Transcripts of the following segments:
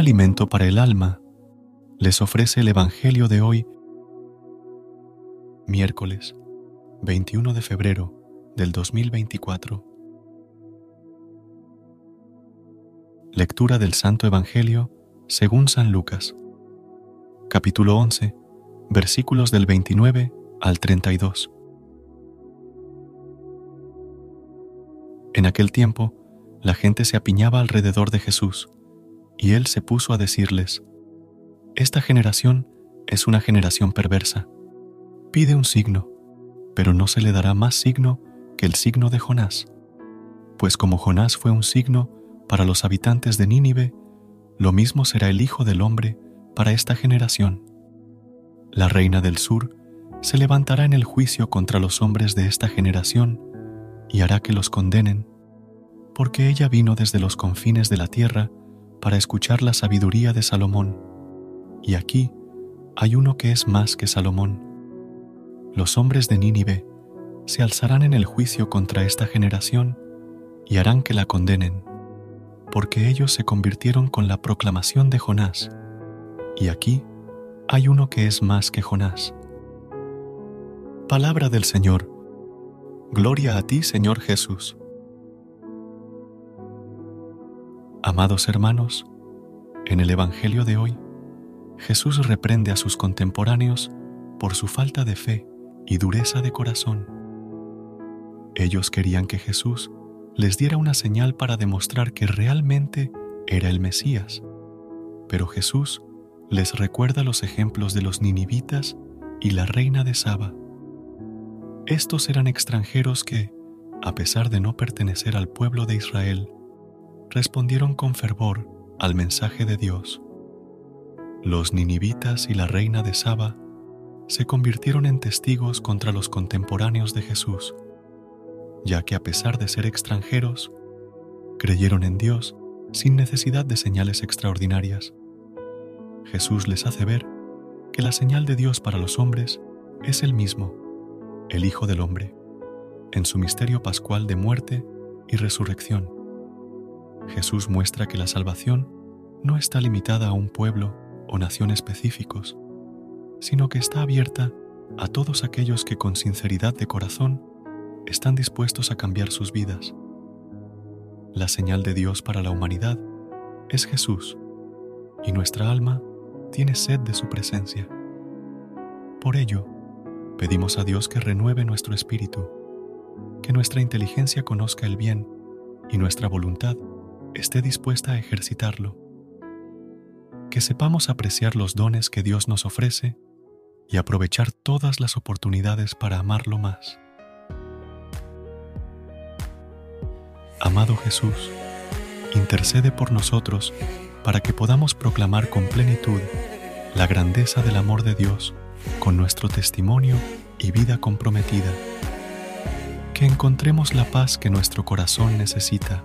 alimento para el alma, les ofrece el Evangelio de hoy, miércoles 21 de febrero del 2024. Lectura del Santo Evangelio según San Lucas, capítulo 11, versículos del 29 al 32. En aquel tiempo, la gente se apiñaba alrededor de Jesús, y él se puso a decirles, Esta generación es una generación perversa. Pide un signo, pero no se le dará más signo que el signo de Jonás. Pues como Jonás fue un signo para los habitantes de Nínive, lo mismo será el Hijo del Hombre para esta generación. La reina del sur se levantará en el juicio contra los hombres de esta generación y hará que los condenen, porque ella vino desde los confines de la tierra para escuchar la sabiduría de Salomón. Y aquí hay uno que es más que Salomón. Los hombres de Nínive se alzarán en el juicio contra esta generación y harán que la condenen, porque ellos se convirtieron con la proclamación de Jonás. Y aquí hay uno que es más que Jonás. Palabra del Señor. Gloria a ti, Señor Jesús. Amados hermanos, en el Evangelio de hoy, Jesús reprende a sus contemporáneos por su falta de fe y dureza de corazón. Ellos querían que Jesús les diera una señal para demostrar que realmente era el Mesías, pero Jesús les recuerda los ejemplos de los ninivitas y la reina de Saba estos eran extranjeros que, a pesar de no pertenecer al pueblo de Israel, respondieron con fervor al mensaje de Dios. Los ninivitas y la reina de Saba se convirtieron en testigos contra los contemporáneos de Jesús, ya que a pesar de ser extranjeros, creyeron en Dios sin necesidad de señales extraordinarias. Jesús les hace ver que la señal de Dios para los hombres es el mismo el Hijo del Hombre, en su misterio pascual de muerte y resurrección. Jesús muestra que la salvación no está limitada a un pueblo o nación específicos, sino que está abierta a todos aquellos que con sinceridad de corazón están dispuestos a cambiar sus vidas. La señal de Dios para la humanidad es Jesús, y nuestra alma tiene sed de su presencia. Por ello, Pedimos a Dios que renueve nuestro espíritu, que nuestra inteligencia conozca el bien y nuestra voluntad esté dispuesta a ejercitarlo. Que sepamos apreciar los dones que Dios nos ofrece y aprovechar todas las oportunidades para amarlo más. Amado Jesús, intercede por nosotros para que podamos proclamar con plenitud la grandeza del amor de Dios con nuestro testimonio y vida comprometida. Que encontremos la paz que nuestro corazón necesita.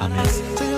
Amén.